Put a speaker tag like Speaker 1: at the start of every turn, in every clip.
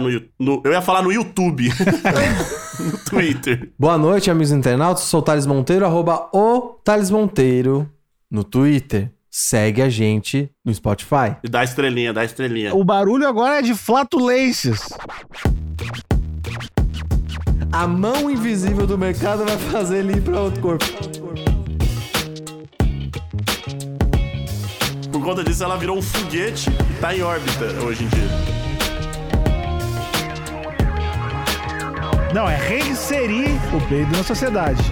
Speaker 1: no, Yu- no- Eu ia falar no YouTube. no Twitter.
Speaker 2: Boa noite, amigos internautas. Sou o Thales Monteiro, arroba o Thales Monteiro no Twitter. Segue a gente no Spotify.
Speaker 1: E dá estrelinha, dá estrelinha.
Speaker 3: O barulho agora é de flatulências.
Speaker 2: A mão invisível do mercado vai fazer ele ir pra outro corpo.
Speaker 1: Por conta disso, ela virou um foguete e tá em órbita hoje em dia.
Speaker 3: Não, é reinserir o peido na sociedade.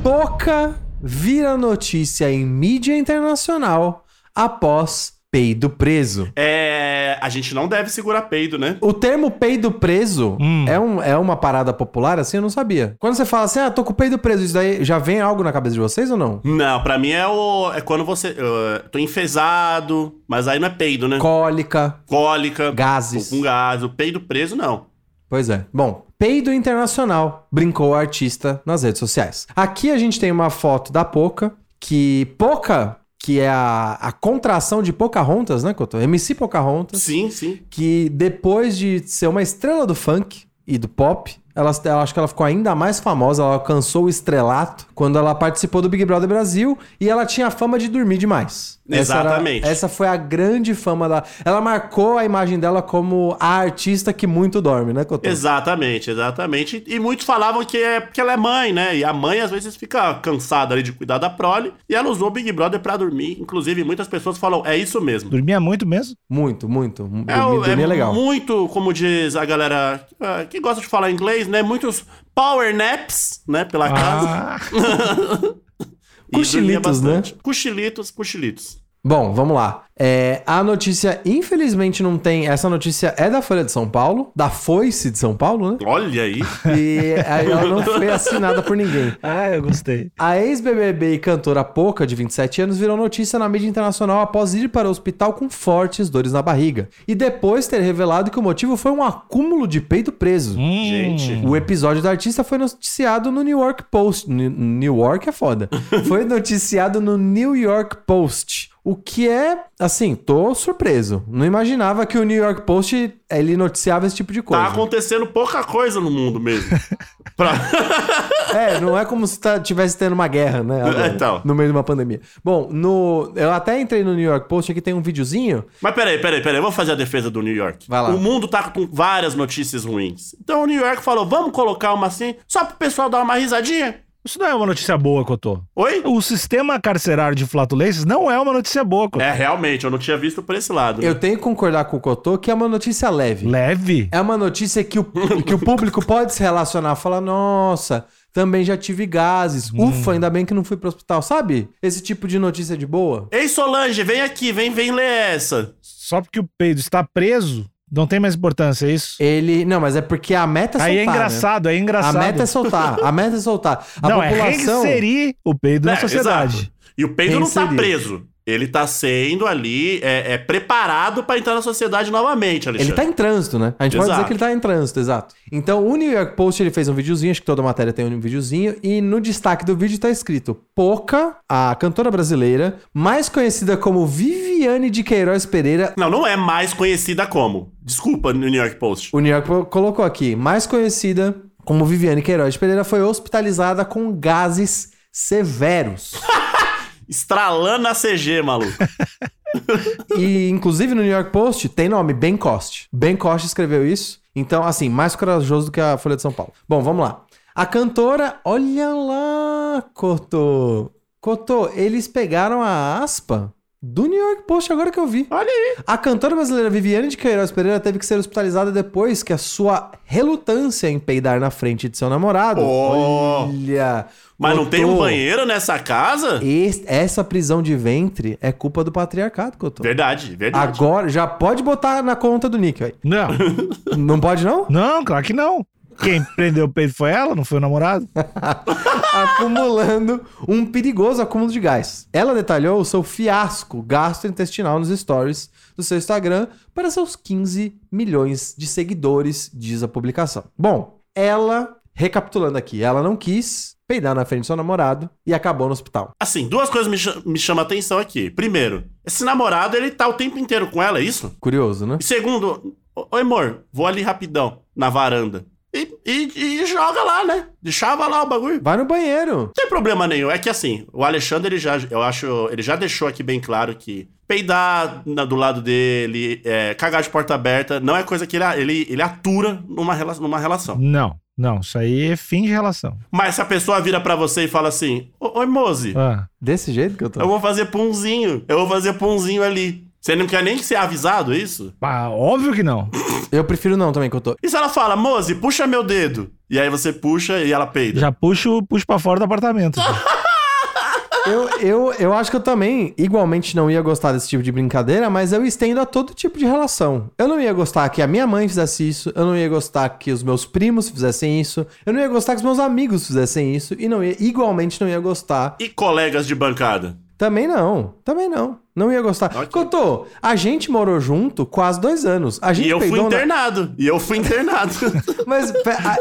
Speaker 2: Poca vira notícia em mídia internacional após peido preso.
Speaker 1: É. A gente não deve segurar peido, né?
Speaker 2: O termo peido preso
Speaker 3: Hum.
Speaker 2: é, um, é uma parada popular assim? Eu não sabia. Quando você fala assim, ah, tô com o peido preso, isso daí já vem algo na cabeça de vocês ou não?
Speaker 1: Não, pra mim é o. É quando você. eu tô enfesado, mas aí não é peido, né?
Speaker 2: Cólica,
Speaker 1: Cólica.
Speaker 2: gases.
Speaker 1: Tô com gás. O peido preso, não.
Speaker 2: Pois é. Bom, peido internacional, brincou o artista nas redes sociais. Aqui a gente tem uma foto da Poca, que Poca, que é a, a contração de Pocahontas, né, Couto? MC Pocahontas,
Speaker 1: Sim, sim.
Speaker 2: que depois de ser uma estrela do funk e do pop, ela, ela acho que ela ficou ainda mais famosa, ela alcançou o estrelato quando ela participou do Big Brother Brasil e ela tinha a fama de dormir demais. Essa era-
Speaker 1: Exatamente.
Speaker 2: essa foi a grande fama da. Ela marcou a imagem dela como a artista que muito dorme, né, Couto?
Speaker 1: Exatamente, exatamente. E muitos falavam que é porque ela é mãe, né? E a mãe às vezes fica cansada ali de cuidar da prole. E ela usou o Big Brother pra dormir. Inclusive, muitas pessoas falam, é isso mesmo.
Speaker 3: Dormia muito mesmo?
Speaker 2: Muito, muito.
Speaker 1: É,
Speaker 2: dormir,
Speaker 1: o-
Speaker 2: dormir é legal.
Speaker 1: muito, como diz a galera ah, que gosta de falar inglês, né? Muitos power naps, né? Pela casa.
Speaker 3: Ah,
Speaker 1: E dormia
Speaker 2: Cochilitos, né?
Speaker 1: Cochilitos, cochilitos.
Speaker 2: Bom, vamos lá. É, a notícia, infelizmente, não tem. Essa notícia é da Folha de São Paulo, da Foice de São Paulo, né?
Speaker 1: Olha aí.
Speaker 2: E aí ela não foi assinada por ninguém.
Speaker 3: ah, eu gostei.
Speaker 2: A ex-BBB e cantora Poca, de 27 anos, virou notícia na mídia internacional após ir para o hospital com fortes dores na barriga. E depois ter revelado que o motivo foi um acúmulo de peito preso.
Speaker 3: Hum.
Speaker 1: Gente.
Speaker 2: O episódio da artista foi noticiado no New York Post. N- New York é foda. Foi noticiado no New York Post. O que é, assim, tô surpreso. Não imaginava que o New York Post ele noticiava esse tipo de coisa.
Speaker 1: Tá acontecendo pouca coisa no mundo mesmo. Pra-
Speaker 2: É, não é como se tá, tivesse tendo uma guerra, né? agora,
Speaker 1: Então.
Speaker 2: No meio de uma pandemia. Bom, no, eu até entrei no New York Post, aqui tem um videozinho.
Speaker 1: Mas peraí, peraí, peraí. Eu vou fazer a defesa do New York.
Speaker 2: Vai lá.
Speaker 1: O mundo tá com várias notícias ruins. Então o New York falou: vamos colocar uma assim, só pro pessoal dar uma risadinha.
Speaker 3: Isso não é uma notícia boa, Cotô.
Speaker 1: Oi?
Speaker 3: O sistema carcerário de flatulências não é uma notícia boa, Cotô.
Speaker 1: É, realmente, eu não tinha visto por esse lado. né?
Speaker 2: Eu tenho que concordar com o Cotô que é uma notícia leve.
Speaker 3: Leve?
Speaker 2: É uma notícia que o, que o público pode se relacionar, falar, nossa, também já tive gases. Ufa, ainda bem que não fui pro hospital. Sabe? Esse tipo de notícia de boa.
Speaker 1: Ei, Solange, vem aqui, vem, vem ler essa.
Speaker 3: Só porque o peido está preso, não tem mais importância, é isso?
Speaker 2: Ele. Não, mas é porque a meta é
Speaker 3: Aí é
Speaker 2: soltar, né?
Speaker 3: engraçado, aí é engraçado.
Speaker 2: A meta é soltar. A meta é soltar. A
Speaker 3: não, é
Speaker 2: população.
Speaker 3: reinserir o peido na
Speaker 1: É,
Speaker 3: sociedade.
Speaker 1: exato. E o peido não tá preso. Ele tá sendo ali, é, é preparado pra entrar na sociedade novamente,
Speaker 2: Ele
Speaker 1: Alexandre.
Speaker 2: tá em trânsito, né? A gente pode
Speaker 1: Exato.
Speaker 2: dizer que ele tá em trânsito, exato. Então, o New York Post ele fez um videozinho, acho que toda matéria tem um videozinho, e no destaque do vídeo tá escrito: Poca, a cantora brasileira, mais conhecida como Viviane de Queiroz Pereira.
Speaker 1: Não, não é mais conhecida como. Desculpa, no New York Post.
Speaker 2: O New York Po- colocou aqui, mais conhecida como Viviane Queiroz Pereira, foi hospitalizada com gases severos.
Speaker 1: Estralando a CG, maluco.
Speaker 2: E, inclusive, no New York Post tem nome, Ben Cost. Ben Cost escreveu isso. Então, assim, mais corajoso do que a Folha de São Paulo. Bom, vamos lá. A cantora, olha lá, Cotô. Cotô, eles pegaram a aspa Do New York Post, agora que eu vi.
Speaker 1: Olha aí.
Speaker 2: A cantora brasileira Viviane de Queiroz Pereira teve que ser hospitalizada depois que a sua relutância em peidar na frente de seu namorado.
Speaker 1: Oh.
Speaker 2: Olha.
Speaker 1: Mas não tem um
Speaker 2: Cotô,
Speaker 1: banheiro nessa casa?
Speaker 2: es- essa prisão de ventre é culpa do patriarcado, Cotô.
Speaker 1: Verdade, verdade.
Speaker 2: Agora, já pode botar na conta do Nick, velho.
Speaker 3: Não,
Speaker 2: Não pode, não?
Speaker 3: não, claro que não. Quem prendeu o peito foi ela, não foi o namorado.
Speaker 2: acumulando um perigoso acúmulo de gás. Ela detalhou o seu fiasco gastrointestinal nos stories do seu Instagram para seus 15 milhões de seguidores, diz a publicação. Bom, ela, recapitulando aqui, ela não quis peidar na frente do seu namorado e acabou no hospital.
Speaker 1: Assim, duas coisas me, cha- me chamam a atenção aqui. Primeiro, esse namorado, ele tá o tempo inteiro com ela, é isso?
Speaker 2: Curioso, né?
Speaker 1: E segundo, ô, amor, vou ali rapidão, na varanda. E, e- e joga lá, né? Deixava lá o bagulho.
Speaker 2: Vai no banheiro.
Speaker 1: Não tem problema nenhum. É que assim, o Alexandre, ele já, eu acho, ele já deixou aqui bem claro que peidar na- do lado dele, é, cagar de porta aberta, não é coisa que ele, ele, ele atura numa, rela- numa relação.
Speaker 3: Não, não, isso aí é fim de relação.
Speaker 1: Mas se a pessoa vira pra você e fala assim, "Ô- Oi, Mose,
Speaker 3: Ah,
Speaker 2: Desse jeito que eu tô.
Speaker 1: eu vou fazer punzinho, eu vou fazer punzinho ali. Você não quer nem ser avisado isso?
Speaker 3: ah, óbvio que não.
Speaker 2: Eu prefiro não também que eu tô.
Speaker 1: E se ela fala, Mose, puxa meu dedo? E aí você puxa e ela peida.
Speaker 3: Já puxo, puxo pra fora do apartamento.
Speaker 2: Eu, eu, eu acho que eu também, igualmente, não ia gostar desse tipo de brincadeira, mas eu estendo a todo tipo de relação. Eu não ia gostar que a minha mãe fizesse isso, eu não ia gostar que os meus primos fizessem isso, eu não ia gostar que os meus amigos fizessem isso, e não ia, igualmente não ia gostar.
Speaker 1: E colegas de bancada?
Speaker 2: Também não, também não. Não ia gostar.
Speaker 1: Ok.
Speaker 2: Cotô, a gente morou junto quase dois anos. A gente
Speaker 1: E eu fui
Speaker 2: peidou na-
Speaker 1: internado. E eu fui internado.
Speaker 2: Mas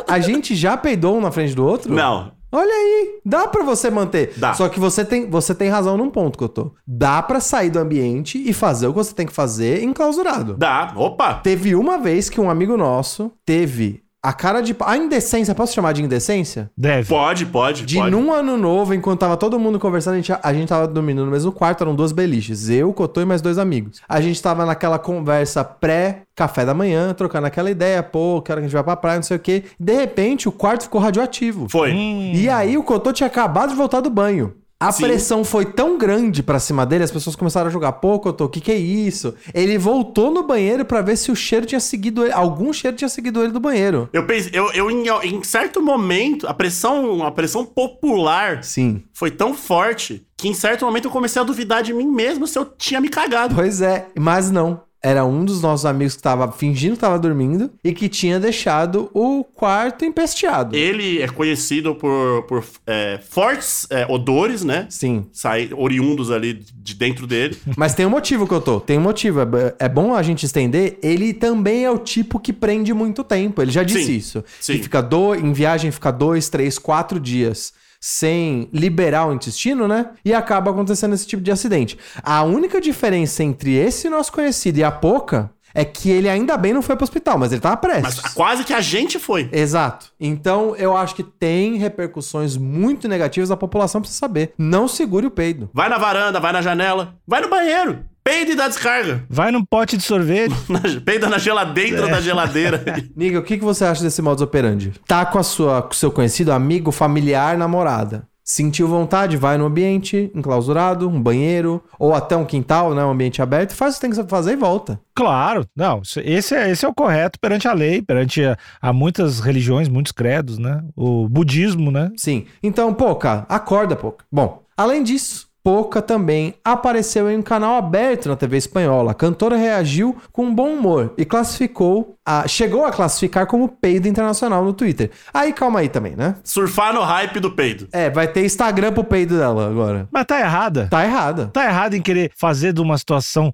Speaker 2: a, a gente já peidou um na frente do outro?
Speaker 1: não.
Speaker 2: Olha aí, dá pra você manter.
Speaker 1: Dá.
Speaker 2: Só que você tem, você tem razão num ponto, Cotô. Dá pra sair do ambiente e fazer o que você tem que fazer enclausurado.
Speaker 1: Dá. Opa.
Speaker 2: Teve uma vez que um amigo nosso teve a cara de... A indecência, posso chamar de indecência?
Speaker 3: Deve.
Speaker 1: Pode, pode,
Speaker 2: De
Speaker 1: pode.
Speaker 2: num ano novo, enquanto tava todo mundo conversando, a gente, a gente tava dormindo no mesmo quarto, eram duas beliches. Eu, Cotô e mais dois amigos. A gente tava naquela conversa pré-café da manhã, trocando aquela ideia, pô, quero que a gente vá pra praia, não sei o quê. De repente, o quarto ficou radioativo.
Speaker 1: Foi.
Speaker 2: E aí o Cotô tinha acabado de voltar do banho. A
Speaker 1: Sim.
Speaker 2: pressão foi tão grande pra cima dele, as pessoas começaram a jogar, pô, Cotô, o que que é isso? Ele voltou no banheiro pra ver se o cheiro tinha seguido ele, algum cheiro tinha seguido ele do banheiro.
Speaker 1: Eu pensei, eu, eu em, em certo momento, a pressão, a pressão popular
Speaker 2: Sim.
Speaker 1: foi tão forte que em certo momento eu comecei a duvidar de mim mesmo se eu tinha me cagado.
Speaker 2: Pois é, mas não. Era um dos nossos amigos que tava fingindo que tava dormindo e que tinha deixado o quarto empesteado.
Speaker 1: Ele é conhecido por, por é, fortes é, odores, né?
Speaker 2: Sim.
Speaker 1: Sai, oriundos ali de dentro dele.
Speaker 2: Mas tem um motivo que eu tô. Tem um motivo. É, é bom a gente estender. Ele também é o tipo que prende muito tempo. Ele já disse
Speaker 1: Sim,
Speaker 2: isso.
Speaker 1: sim.
Speaker 2: Que fica do, em viagem fica dois, três, quatro dias sem liberar o intestino, né? E acaba acontecendo esse tipo de acidente. A única diferença entre esse nosso conhecido e a Poca é que ele ainda bem não foi pro hospital, mas ele tava prestes.
Speaker 1: Mas quase que a gente foi.
Speaker 2: Exato. Então, eu acho que tem repercussões muito negativas, a população precisa saber. Não segure o peido.
Speaker 1: Vai na varanda, vai na janela, vai no banheiro. Peida e dá descarga.
Speaker 3: Vai num pote de sorvete.
Speaker 1: Na- peida na geladeira
Speaker 2: É.
Speaker 1: da geladeira.
Speaker 2: Niga, o que, que você acha desse modus operandi? Tá com a sua, com o seu conhecido, amigo, familiar, namorada. Sentiu vontade, vai no ambiente enclausurado, um banheiro, ou até um quintal, né? Um ambiente aberto, faz o que tem que fazer e volta.
Speaker 3: Claro, não, esse é, esse é o correto perante a lei, perante a, a muitas religiões, muitos credos, né? O budismo, né?
Speaker 2: Sim. Então, Poca, acorda, Poca. Bom, além disso, Poca também apareceu em um canal aberto na TV espanhola. A cantora reagiu com bom humor e classificou, a, chegou a classificar como peido internacional no Twitter. Aí, calma aí também, né?
Speaker 1: Surfar no hype do peido.
Speaker 2: É, vai ter Instagram pro peido dela agora.
Speaker 3: Mas tá errada.
Speaker 2: Tá errada.
Speaker 3: Tá errado em querer fazer de uma situação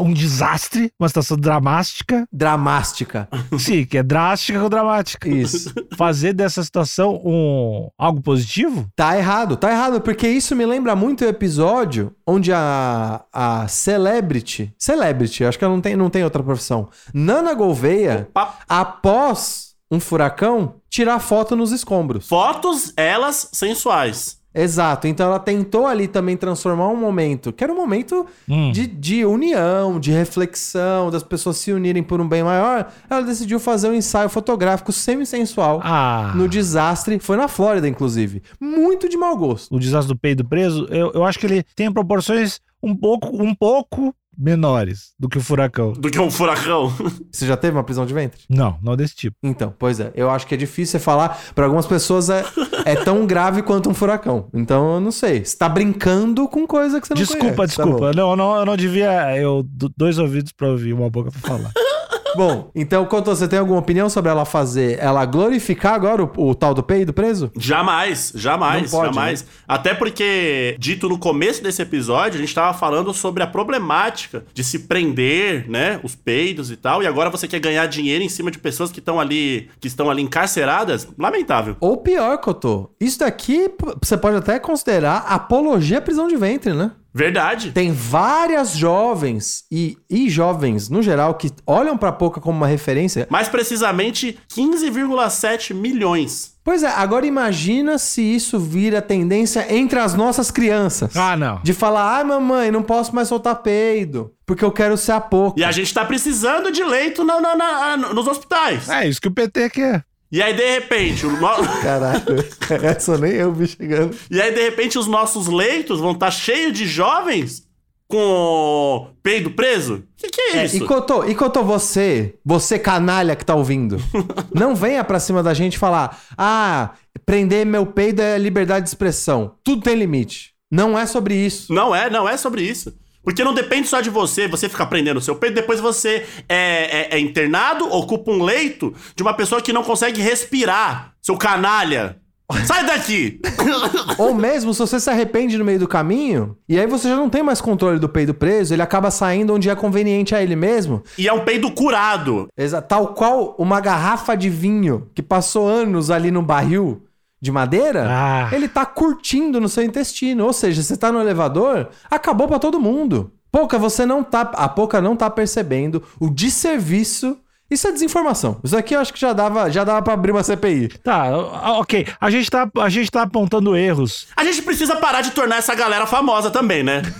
Speaker 3: um desastre, uma situação dramática.
Speaker 2: Dramática.
Speaker 3: Sim, que é drástica com dramática.
Speaker 2: Isso.
Speaker 3: Fazer dessa situação um algo positivo?
Speaker 2: Tá errado, tá errado, porque isso me lembra muito o episódio onde a, a Celebrity, Celebrity, acho que ela não tem, não tem outra profissão, Nana Gouveia,
Speaker 1: Opa.
Speaker 2: após um furacão, tirar foto nos escombros.
Speaker 1: Fotos, elas sensuais.
Speaker 2: Exato. Então ela tentou ali também transformar um momento, que era um momento
Speaker 3: Hum.
Speaker 2: de, de união, de reflexão, das pessoas se unirem por um bem maior. Ela decidiu fazer um ensaio fotográfico semi-sensual
Speaker 3: Ah,
Speaker 2: no desastre. Foi na Flórida, inclusive. Muito de mau gosto.
Speaker 3: o desastre do peido preso, eu, eu acho que ele tem proporções um pouco, um pouco menores do que o furacão.
Speaker 1: Do que um furacão.
Speaker 2: Você já teve uma prisão de ventre?
Speaker 3: Não, não desse tipo.
Speaker 2: Então, pois é. Eu acho que é difícil você falar. Para algumas pessoas é, é tão grave quanto um furacão. Então, eu não sei. Você tá brincando com coisa que você não
Speaker 3: Desculpa,
Speaker 2: conhece. Tá
Speaker 3: desculpa. não, não, eu não devia. Eu do- dois ouvidos pra ouvir, uma boca pra falar.
Speaker 2: Bom, então, Couto, você tem alguma opinião sobre ela fazer, ela glorificar agora o, o tal do peido preso?
Speaker 1: Jamais, jamais,
Speaker 2: pode,
Speaker 1: jamais. Até porque, dito no começo desse episódio, a gente tava falando sobre a problemática de se prender, né, os peidos e tal, e agora você quer ganhar dinheiro em cima de pessoas que estão ali, que estão ali encarceradas? Lamentável.
Speaker 2: Ou pior, Cotô, isso daqui você pode até considerar apologia à prisão de ventre, né?
Speaker 1: Verdade.
Speaker 2: Tem várias jovens e, e jovens, no geral, que olham pra Poca como uma referência.
Speaker 1: Mais precisamente, 15,7 milhões.
Speaker 2: Pois é, agora imagina se isso vira tendência entre as nossas crianças.
Speaker 3: Ah, não.
Speaker 2: De falar, ai mamãe, não posso mais soltar peido, porque eu quero ser a Poca.
Speaker 1: E a gente tá precisando de leito na- na- na- nos hospitais.
Speaker 3: É isso que o PT quer.
Speaker 1: E aí, de repente, o no-
Speaker 2: Caralho, essa nem eu vi chegando.
Speaker 1: e aí, de repente, os nossos leitos vão estar cheios de jovens com peido preso? O que, que é,
Speaker 2: É,
Speaker 1: isso?
Speaker 2: e Cotô, e Cotô, você, você canalha que tá ouvindo, não venha pra cima da gente falar, ah, prender meu peido é liberdade de expressão. Tudo tem limite. Não é sobre isso.
Speaker 1: Não é, não é sobre isso. Porque não depende só de você, você ficar prendendo o seu peito, depois você é, é- é internado, ocupa um leito de uma pessoa que não consegue respirar. Seu canalha. Sai daqui!
Speaker 2: Ou mesmo se você se arrepende no meio do caminho, e aí você já não tem mais controle do peido preso, ele acaba saindo onde é conveniente a ele mesmo.
Speaker 1: e é um peido curado.
Speaker 2: Exa- Tal qual uma garrafa de vinho que passou anos ali no barril de madeira,
Speaker 3: Ah.
Speaker 2: ele tá curtindo no seu intestino. Ou seja, você tá no elevador, acabou pra todo mundo. Pouca, você não tá. A Pouca não tá percebendo o desserviço. Isso é desinformação. Isso aqui eu acho que já dava, já dava pra abrir uma CPI.
Speaker 3: Tá, o- ok. A gente tá, a gente tá apontando erros.
Speaker 1: A gente precisa parar de tornar essa galera famosa também, né?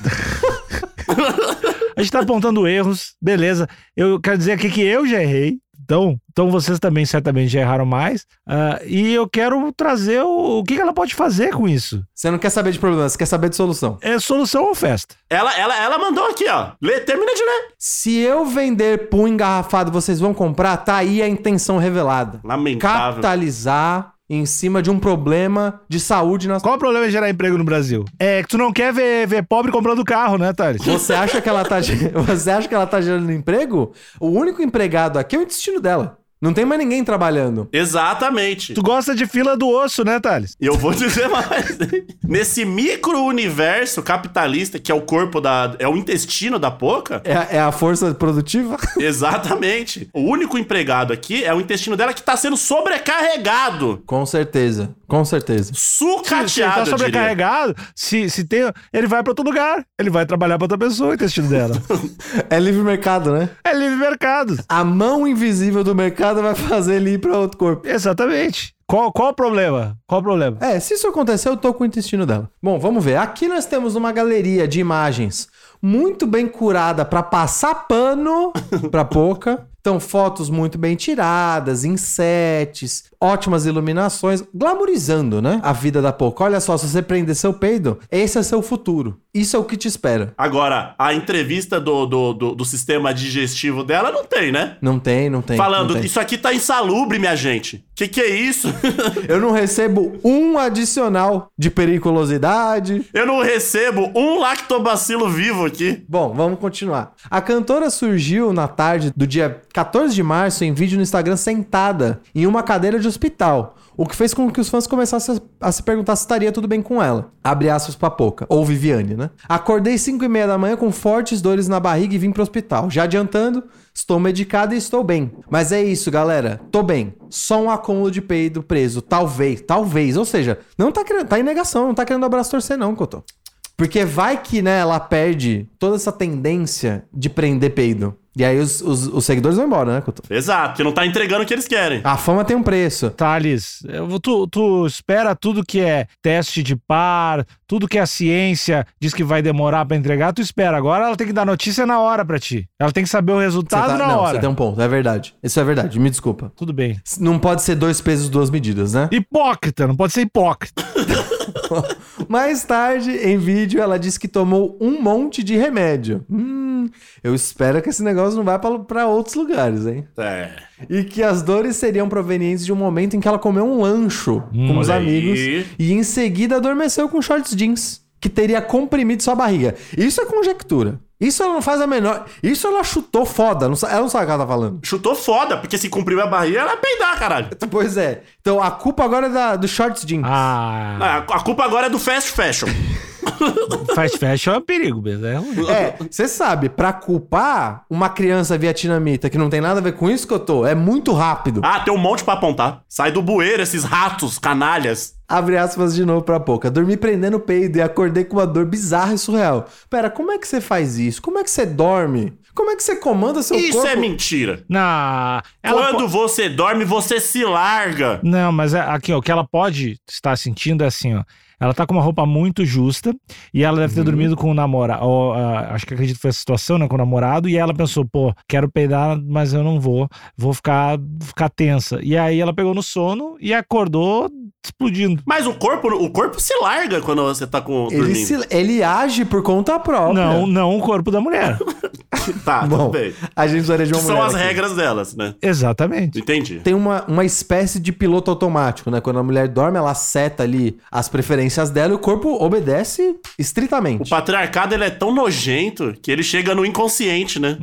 Speaker 3: A gente tá apontando erros, beleza. Eu quero dizer aqui que eu já errei. Então, então vocês também certamente já erraram mais. Ah, e eu quero trazer o, o que que ela pode fazer com isso.
Speaker 2: Você não quer saber de problema, você quer saber de solução.
Speaker 3: É solução ou festa?
Speaker 1: Ela, ela, ela mandou aqui, ó. Lê, termina de ler.
Speaker 2: Se eu vender pum engarrafado, vocês vão comprar? Tá aí a intenção revelada.
Speaker 1: Lamentável.
Speaker 2: Capitalizar em cima de um problema de saúde na
Speaker 3: Qual o problema de gerar emprego no Brasil? É que tu não quer ver, ver pobre comprando carro, né, Thales?
Speaker 2: Você acha que ela tá, você acha que ela tá gerando emprego? O único empregado aqui é o intestino dela. Não tem mais ninguém trabalhando.
Speaker 1: Exatamente.
Speaker 3: Tu gosta de fila do osso, né, Thales?
Speaker 1: E eu vou dizer mais. Nesse micro-universo capitalista, que é o corpo da. é o intestino da poca,
Speaker 2: É, é a força produtiva?
Speaker 1: exatamente. O único empregado aqui é o intestino dela que tá sendo sobrecarregado.
Speaker 2: Com certeza, com certeza.
Speaker 3: Se ele
Speaker 1: Sucateado,
Speaker 3: tá sobrecarregado, se, se tem. Ele vai pra outro lugar. Ele vai trabalhar pra outra pessoa, o intestino dela.
Speaker 2: É livre mercado, né?
Speaker 3: é livre mercado.
Speaker 2: A mão invisível do mercado vai fazer ele ir pra outro corpo.
Speaker 3: Exatamente. Qual, qual o problema? Qual o problema?
Speaker 2: É, se isso acontecer, eu tô com o intestino dela. Bom, vamos ver. Aqui nós temos uma galeria de imagens muito bem curada pra passar pano pra pouca. Então, fotos muito bem tiradas, em sets, ótimas iluminações, glamorizando, né? A vida da pouca. Olha só, se você prender seu peido, esse é seu futuro. Isso é o que te espera.
Speaker 1: Agora, a entrevista do, do, do, do sistema digestivo dela não tem, né?
Speaker 2: Não tem, não tem.
Speaker 1: Falando,
Speaker 2: não tem.
Speaker 1: isso aqui tá insalubre, minha gente. Que que é isso?
Speaker 2: Eu não recebo um adicional de periculosidade.
Speaker 1: Eu não recebo um lactobacilo vivo aqui.
Speaker 2: Bom, vamos continuar. A cantora surgiu na tarde do dia 14 de março em vídeo no Instagram sentada em uma cadeira de hospital, o que fez com que os fãs começassem a se perguntar se estaria tudo bem com ela. Abre aspas pra Poca, ou Viviane, né? Acordei 5 e meia da manhã com fortes dores na barriga e vim pro hospital. Já adiantando, estou medicada e estou bem. Mas é isso, galera. Tô bem. Só um acúmulo de peido preso. Talvez, talvez. Ou seja, não tá querendo, tá em negação, não tá querendo abraço torcer não, Cotô. Porque vai que, né, ela perde toda essa tendência de prender peido. E aí os, os, os seguidores vão embora, né, Couto?
Speaker 1: Exato, porque não tá entregando o que eles querem.
Speaker 2: A fama tem um preço.
Speaker 3: Thales, tu, tu espera tudo que é teste de par, tudo que a ciência diz que vai demorar pra entregar, tu espera. Agora ela tem que dar notícia na hora pra ti. Ela tem que saber o resultado
Speaker 2: tá-
Speaker 3: na
Speaker 2: não,
Speaker 3: hora.
Speaker 2: você tem um ponto, é verdade. Isso é verdade, me desculpa.
Speaker 3: Tudo bem.
Speaker 2: Não pode ser dois pesos, duas medidas, né?
Speaker 3: Hipócrita, não pode ser hipócrita.
Speaker 2: Mais tarde, em vídeo, ela disse que tomou um monte de remédio. Hum, eu espero que esse negócio não vá pra- pra outros lugares, hein?
Speaker 1: É.
Speaker 2: E que as dores seriam provenientes de um momento em que ela comeu um lancho com os
Speaker 1: olha aí.
Speaker 2: amigos e em seguida adormeceu com shorts jeans, que teria comprimido sua barriga. Isso é conjectura. Isso ela não faz a menor. Isso ela chutou foda. não ela não sabe o que ela tá falando.
Speaker 1: Chutou foda, porque se cumpriu a barriga, ela vai peidar, caralho.
Speaker 2: Pois é. Então a culpa agora é da, do shorts jeans.
Speaker 3: Ah,
Speaker 1: Ah, A culpa agora é do fast fashion.
Speaker 3: fast fashion é um perigo mesmo. É ruim.
Speaker 2: É, você sabe, pra culpar uma criança vietnamita que não tem nada a ver com isso que eu tô, é muito rápido.
Speaker 1: Ah, tem um monte pra apontar. Sai do bueiro esses ratos, canalhas.
Speaker 2: Abre aspas de novo pra pouca. Dormi prendendo o peido e acordei com uma dor bizarra e surreal. Pera, como é que você faz isso? Como é que você dorme? Como é que você comanda seu
Speaker 1: Isso
Speaker 2: corpo?
Speaker 1: é mentira.
Speaker 3: Na, ela
Speaker 1: Quando
Speaker 3: po-
Speaker 1: você dorme, você se larga.
Speaker 3: Não, mas é- aqui, ó, o que ela pode estar sentindo é assim, ó. Ela tá com uma roupa muito justa e ela deve ter dormido com o namorado. acho que acredito que foi essa situação, né? Com o namorado. E ela pensou, pô, quero peidar, mas eu não vou. Vou ficar, ficar tensa. E aí ela pegou no sono e acordou explodindo.
Speaker 1: Mas o corpo, o corpo se larga quando você tá com
Speaker 2: Ele,
Speaker 1: dormindo.
Speaker 2: se- ele age por conta própria.
Speaker 3: Não, não o corpo da mulher.
Speaker 1: Tá,
Speaker 2: Bom,
Speaker 1: bem.
Speaker 2: a gente precisaria de
Speaker 1: Que
Speaker 2: uma
Speaker 1: são as
Speaker 2: aqui.
Speaker 1: regras delas, né?
Speaker 3: Exatamente.
Speaker 1: Entendi.
Speaker 2: Tem uma, uma espécie de piloto automático, né? Quando a mulher dorme, ela seta ali as preferências dela e o corpo obedece
Speaker 1: O
Speaker 2: estritamente.
Speaker 1: patriarcado, ele é tão nojento que ele chega no inconsciente, né?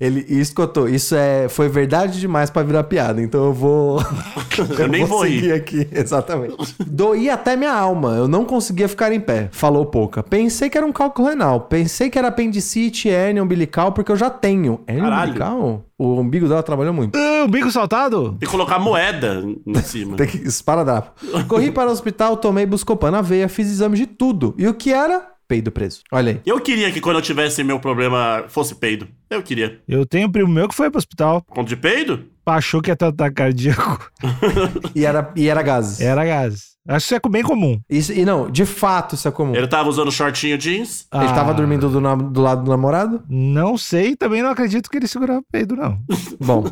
Speaker 2: Ele, isso que eu tô, isso é, foi verdade demais pra virar piada, então eu vou.
Speaker 1: Eu nem vou rir.
Speaker 2: seguir aqui, exatamente. Doía até minha alma, eu não conseguia ficar em pé, falou pouca. Pensei que era um cálculo renal, pensei que era apendicite, hérnia umbilical, porque eu já tenho. Hérnia
Speaker 1: Caralho.
Speaker 2: umbilical? O umbigo dela trabalhou muito.
Speaker 3: Ah, o bico saltado?
Speaker 1: Tem que colocar moeda em cima.
Speaker 2: Tem que esparadrapo. Corri para o hospital, tomei buscopan na veia, fiz exame de tudo. E o que era? Peido preso. Olha aí.
Speaker 1: Eu queria que quando eu tivesse meu problema fosse peido. Eu queria.
Speaker 3: Eu tenho um primo meu que foi pro hospital.
Speaker 1: Conto de peido?
Speaker 3: Achou que ia ter ataque cardíaco.
Speaker 2: E era, e era gases.
Speaker 3: Era gases. Acho que isso é bem comum.
Speaker 2: Isso, e não, de fato isso é comum.
Speaker 1: Ele tava usando shortinho jeans.
Speaker 2: Ele
Speaker 3: Ah,
Speaker 2: tava dormindo do, na- do lado do namorado?
Speaker 3: Não sei, também não acredito que ele segurava peido, não.
Speaker 2: Bom,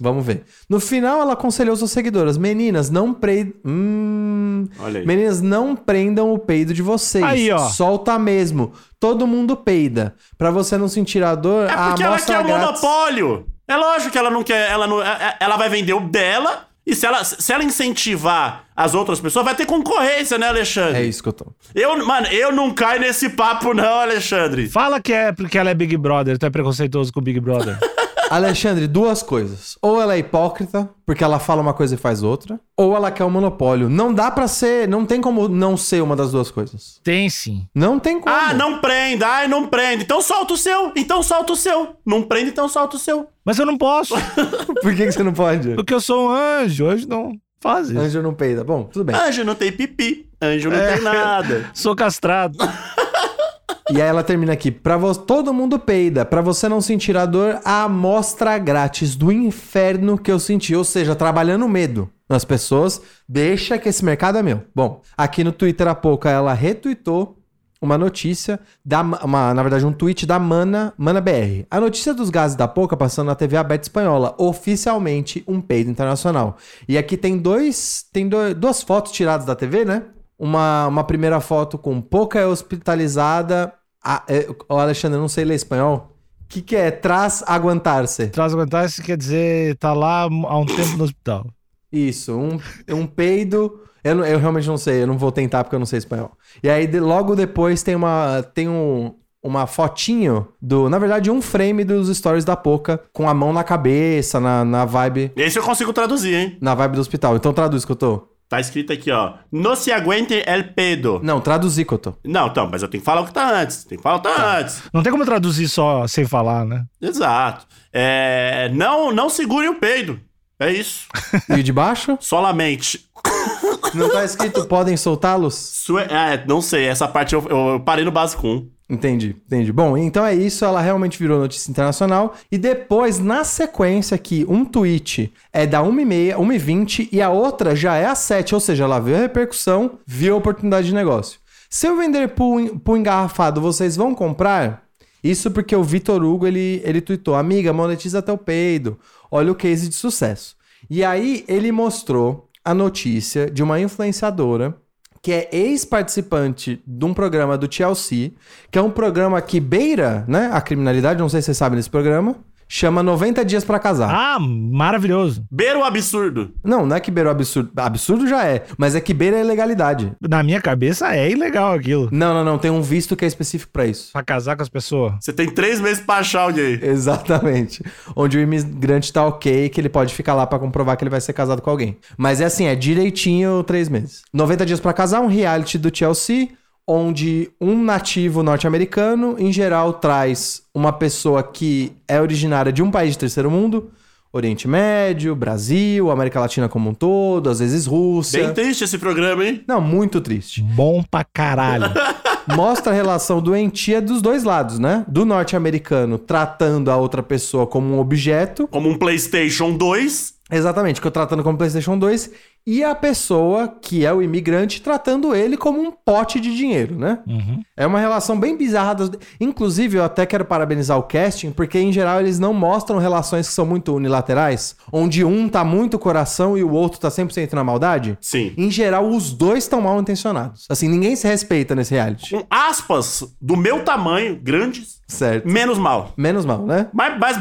Speaker 2: vamos ver. No final, ela aconselhou suas seguidoras: Meninas, não prendam. Hum...
Speaker 1: Olha aí.
Speaker 2: Meninas, não prendam o peido de vocês.
Speaker 3: Aí, ó.
Speaker 2: Solta mesmo. Todo mundo peida. Pra você não sentir a dor,
Speaker 1: É
Speaker 2: a
Speaker 1: porque ela quer o
Speaker 2: grátis-
Speaker 1: monopólio. É lógico que ela não quer. Ela, não, é- é- ela vai vender o dela. E se ela, se ela incentivar as outras pessoas, vai ter concorrência, né, Alexandre?
Speaker 2: É isso que eu tô.
Speaker 1: Eu, mano, eu não caio nesse papo, não, Alexandre.
Speaker 3: Fala que é porque ela é Big Brother, tu é preconceituoso com o Big Brother.
Speaker 2: Alexandre, duas coisas. Ou ela é hipócrita, porque ela fala uma coisa e faz outra, ou ela quer o monopólio. Não dá pra ser, não tem como não ser uma das duas coisas.
Speaker 3: Tem sim.
Speaker 2: Não tem como.
Speaker 1: Ah, não prenda. Ai, não prende. Então solta o seu. Então solta o seu. Não prende, então solta o seu.
Speaker 3: Mas eu não posso,
Speaker 2: Por que, que você não pode?
Speaker 3: porque eu sou um anjo. Hoje não faz isso.
Speaker 2: Anjo não peida. Bom, tudo bem.
Speaker 1: Anjo não tem pipi. Anjo não tem nada.
Speaker 3: Sou castrado.
Speaker 2: E aí ela termina aqui. Pra. Todo mundo peida. Pra você não sentir a dor, a amostra grátis do inferno que eu senti. Ou seja, trabalhando medo nas pessoas. Deixa que esse mercado é meu. Bom, aqui no Twitter há pouco ela retweetou uma notícia, da, uma, na verdade um tweet da Mana, Mana BR. A notícia dos gases da Poca passando na TV aberta espanhola, oficialmente um peido internacional. E aqui tem dois, tem do- duas fotos tiradas da TV, né? Uma, uma primeira foto com Poca hospitalizada. Ah, ô, Alexandre, eu não sei ler espanhol. O que, que é? Traz aguentar-se.
Speaker 3: Traz aguentar, isso quer dizer tá lá há um tempo no hospital.
Speaker 2: Isso, um, um peido. Eu, não- eu realmente não sei, eu não vou tentar porque eu não sei espanhol. E aí, de- logo depois, tem uma. Tem um. Uma fotinho do. Na verdade, um frame dos stories da Poca com a mão na cabeça, na, na vibe.
Speaker 1: Esse eu consigo traduzir, hein?
Speaker 2: Na vibe do hospital. Então traduz que eu tô.
Speaker 1: Tá escrito aqui, ó. No se aguente el pedo.
Speaker 2: Não, traduzir que eu tô.
Speaker 1: Não, então, mas eu tenho que falar o que tá antes. Tem que falar o que tá antes.
Speaker 3: Não tem como traduzir só sem falar, né?
Speaker 1: Exato. É, não, não segure o peido. É isso.
Speaker 2: E de baixo?
Speaker 1: Solamente.
Speaker 2: Não tá escrito podem soltá-los?
Speaker 1: Sue... É, não sei. Essa parte eu, eu parei no básico 1.
Speaker 2: Entendi, entendi. Bom, então é isso, ela realmente virou notícia internacional. E depois, na sequência aqui, um tweet é da 1h30, 1h20 e a outra já é às 7, ou seja, ela viu a repercussão, viu a oportunidade de negócio. Se eu vender por engarrafado, vocês vão comprar? Isso porque o Vitor Hugo, ele, ele tweetou, amiga, monetiza teu peido. Olha o case de sucesso. E aí, ele mostrou a notícia de uma influenciadora que é ex-participante de um programa do TLC, que é um programa que beira né, a criminalidade, não sei se vocês sabem desse programa, chama 90 Dias pra Casar.
Speaker 3: Ah, maravilhoso.
Speaker 1: Beira o absurdo.
Speaker 2: Não, não é que beira o absurdo. Absurdo já é, mas é que beira a ilegalidade.
Speaker 3: Na minha cabeça é ilegal aquilo.
Speaker 2: Não, não, não. Tem um visto que é específico pra isso.
Speaker 3: Pra casar com as pessoas.
Speaker 1: Você tem três meses pra achar alguém.
Speaker 2: Exatamente. Onde o imigrante tá ok, que ele pode ficar lá pra comprovar que ele vai ser casado com alguém. Mas é assim, é direitinho três meses. 90 dias pra casar, um reality do Chelsea, onde um nativo norte-americano, em geral, traz uma pessoa que é originária de um país de terceiro mundo, Oriente Médio, Brasil, América Latina como um todo, às vezes Rússia.
Speaker 1: Bem triste esse programa, hein?
Speaker 2: Não, muito triste.
Speaker 3: Bom pra caralho.
Speaker 2: Mostra a relação doentia dos dois lados, né? Do norte-americano tratando a outra pessoa como um objeto,
Speaker 1: Como um PlayStation 2.
Speaker 2: exatamente, que eu tratando como PlayStation 2, e a pessoa, que é o imigrante, tratando ele como um pote de dinheiro, né?
Speaker 3: Uhum.
Speaker 2: É uma relação bem bizarra. Das... Inclusive, eu até quero parabenizar o casting, porque em geral eles não mostram relações que são muito unilaterais, onde um tá muito coração e o outro tá 100% na maldade.
Speaker 1: Sim.
Speaker 2: Em geral, os dois estão mal intencionados. Assim, ninguém se respeita nesse reality.
Speaker 1: Com aspas do meu tamanho, grandes,
Speaker 2: Certo.
Speaker 1: menos mal.
Speaker 2: Menos mal, né?
Speaker 1: Mas, mas,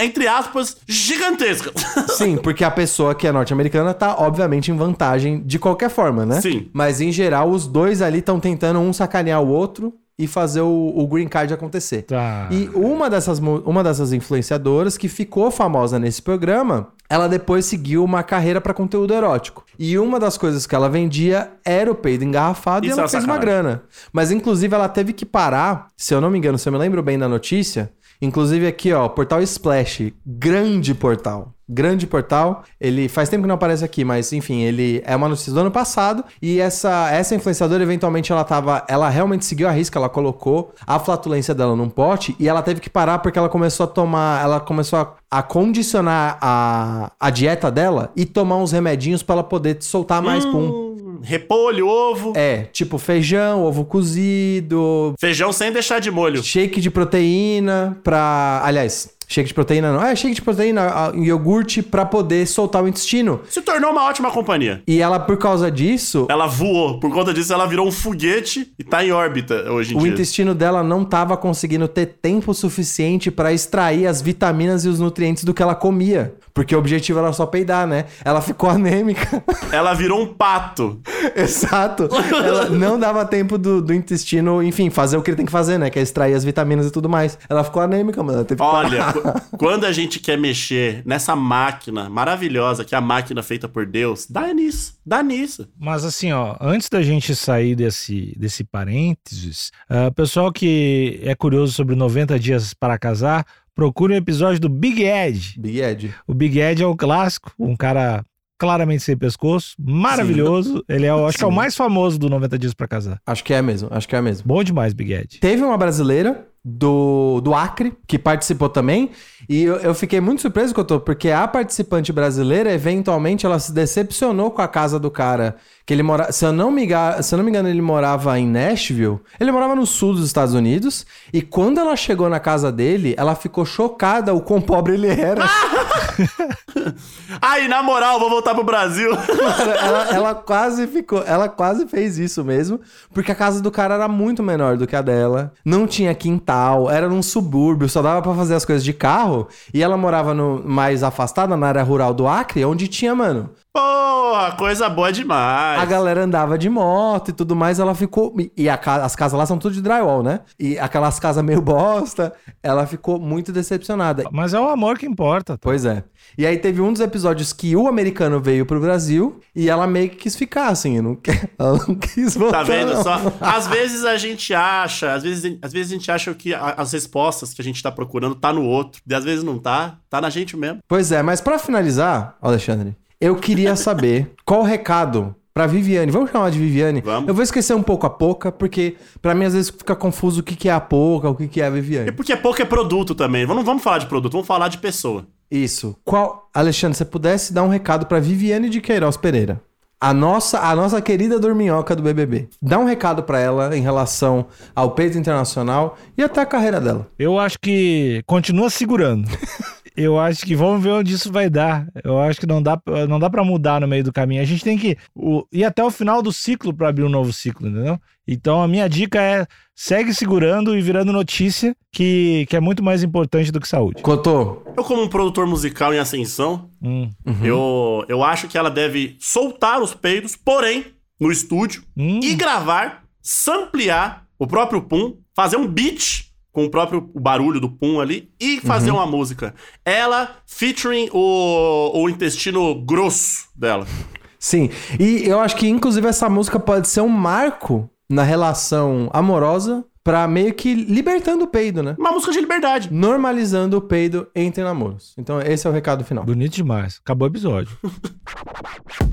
Speaker 1: entre aspas, gigantesca.
Speaker 2: Sim, porque a pessoa que é norte-americana tá, obviamente, em vantagem de qualquer forma, né?
Speaker 1: Sim.
Speaker 2: Mas, em geral, os dois ali estão tentando um sacanear o outro e fazer o, o green card acontecer.
Speaker 3: Tá.
Speaker 2: E uma dessas, uma dessas influenciadoras que ficou famosa nesse programa, ela depois seguiu uma carreira para conteúdo erótico. E uma das coisas que ela vendia era o peido engarrafado
Speaker 1: Isso
Speaker 2: e ela
Speaker 1: é uma
Speaker 2: fez uma
Speaker 1: sacanagem.
Speaker 2: grana. Mas inclusive ela teve que parar, se eu não me engano, se eu me lembro bem da notícia, inclusive aqui, ó, portal Splash, grande portal. Grande portal. Ele faz tempo que não aparece aqui, mas enfim, ele é uma notícia do ano passado e essa essa influenciadora eventualmente ela tava, ela realmente seguiu a risca, ela colocou a flatulência dela num pote e ela teve que parar porque ela começou a tomar, ela começou a, a condicionar a, a dieta dela e tomar uns remedinhos pra ela poder soltar mais pum.
Speaker 1: Repolho, ovo.
Speaker 2: É, tipo feijão, ovo cozido,
Speaker 1: Feijão sem deixar de molho.
Speaker 2: shake de proteína pra. Aliás, shake de proteína não. É, shake de proteína, iogurte pra poder soltar o intestino.
Speaker 1: Se tornou uma ótima companhia.
Speaker 2: E ela, por causa disso,
Speaker 1: Ela voou. Por conta disso, ela virou um foguete e tá em órbita hoje em
Speaker 2: o
Speaker 1: dia.
Speaker 2: intestino dela não tava conseguindo ter tempo suficiente pra extrair as vitaminas e os nutrientes do que ela comia. Porque o objetivo era só peidar, né? Ela ficou anêmica.
Speaker 1: Ela virou um pato.
Speaker 2: Exato. Ela não dava tempo do, do intestino, enfim, fazer o que ele tem que fazer, né? Que é extrair as vitaminas e tudo mais. Ela ficou anêmica, mano. Ela teve que
Speaker 1: Olha, quando a gente quer mexer nessa máquina maravilhosa, que é a máquina feita por Deus, dá nisso. Dá nisso.
Speaker 3: Mas assim, ó, antes da gente sair desse, desse parênteses, ah, pessoal que é curioso sobre 90 dias para casar, procure um episódio do Big Ed.
Speaker 2: Big Ed.
Speaker 3: O Big Ed é o clássico, um cara claramente sem pescoço, maravilhoso. Ele é, o- acho que é o
Speaker 2: Sim.
Speaker 3: mais famoso do 90 dias para casar.
Speaker 2: Acho que é mesmo, acho que é mesmo.
Speaker 3: Bom demais, Big Ed.
Speaker 2: Teve uma brasileira do, do Acre que participou também. E eu, eu fiquei muito surpreso, Cotô, porque a participante brasileira, eventualmente, ela se decepcionou com a casa do cara. Que ele mora, se eu não me se eu não me engano, ele morava em Nashville. Ele morava no sul dos Estados Unidos. E quando ela chegou na casa dele, ela ficou chocada o quão pobre ele era.
Speaker 1: Aí, na moral, vou voltar pro Brasil.
Speaker 2: Cara, ela, ela quase ficou, ela quase fez isso mesmo, porque a casa do cara era muito menor do que a dela, não tinha quintal, era num subúrbio, só dava pra fazer as coisas de carro, e ela morava no mais afastada na área rural do Acre, onde tinha, mano,
Speaker 1: Porra, coisa boa demais.
Speaker 2: a galera andava de moto e tudo mais, ela ficou. E a as casas lá são tudo de drywall, né? E aquelas casas meio bosta, ela ficou muito decepcionada.
Speaker 3: Mas é o amor que importa.
Speaker 2: Pois é. E aí teve um dos episódios que o americano veio pro Brasil e ela meio que quis ficar, assim, não quer, ela não quis voltar.
Speaker 1: Tá vendo
Speaker 2: não.
Speaker 1: só? Às vezes a gente acha, às vezes, às vezes a gente acha que as respostas que a gente tá procurando tá no outro, e às vezes não tá, tá na gente mesmo.
Speaker 2: Pois é, mas pra finalizar, Alexandre, eu queria saber qual o recado pra Viviane. Vamos chamar de Viviane?
Speaker 1: Vamos.
Speaker 2: Eu vou esquecer um pouco a Poca, porque pra mim às vezes fica confuso o que, que é a Poca, o que, que é a Viviane.
Speaker 1: E porque pouco é produto também. Não vamos falar de produto, vamos falar de pessoa.
Speaker 2: Isso. Qual, Alexandre, se você pudesse dar um recado pra Viviane de Queiroz Pereira, a nossa, a nossa querida dorminhoca do BBB. Dá um recado pra ela em relação ao peito internacional e até a carreira dela.
Speaker 3: Eu acho que continua segurando. Eu acho que vamos ver onde isso vai dar. Eu acho que não dá, não dá para mudar no meio do caminho. A gente tem que o, ir até o final do ciclo para abrir um novo ciclo, entendeu? Então a minha dica é segue segurando e virando notícia, que, que é muito mais importante do que saúde.
Speaker 2: Cotô,
Speaker 1: Eu, como um produtor musical em ascensão,
Speaker 3: Hum,
Speaker 1: eu, eu acho que ela deve soltar os peidos, porém, no estúdio,
Speaker 3: hum.
Speaker 1: e gravar, samplear o próprio Pum, fazer um beat com o próprio barulho do Pum ali e fazer uma música. Ela featuring o, o intestino grosso dela.
Speaker 2: Sim, e eu acho que inclusive essa música pode ser um marco na relação amorosa pra meio que libertando o peido, né?
Speaker 1: Uma música de liberdade.
Speaker 2: Normalizando o peido entre namoros. Então esse é o recado final.
Speaker 3: Bonito demais. Acabou o episódio.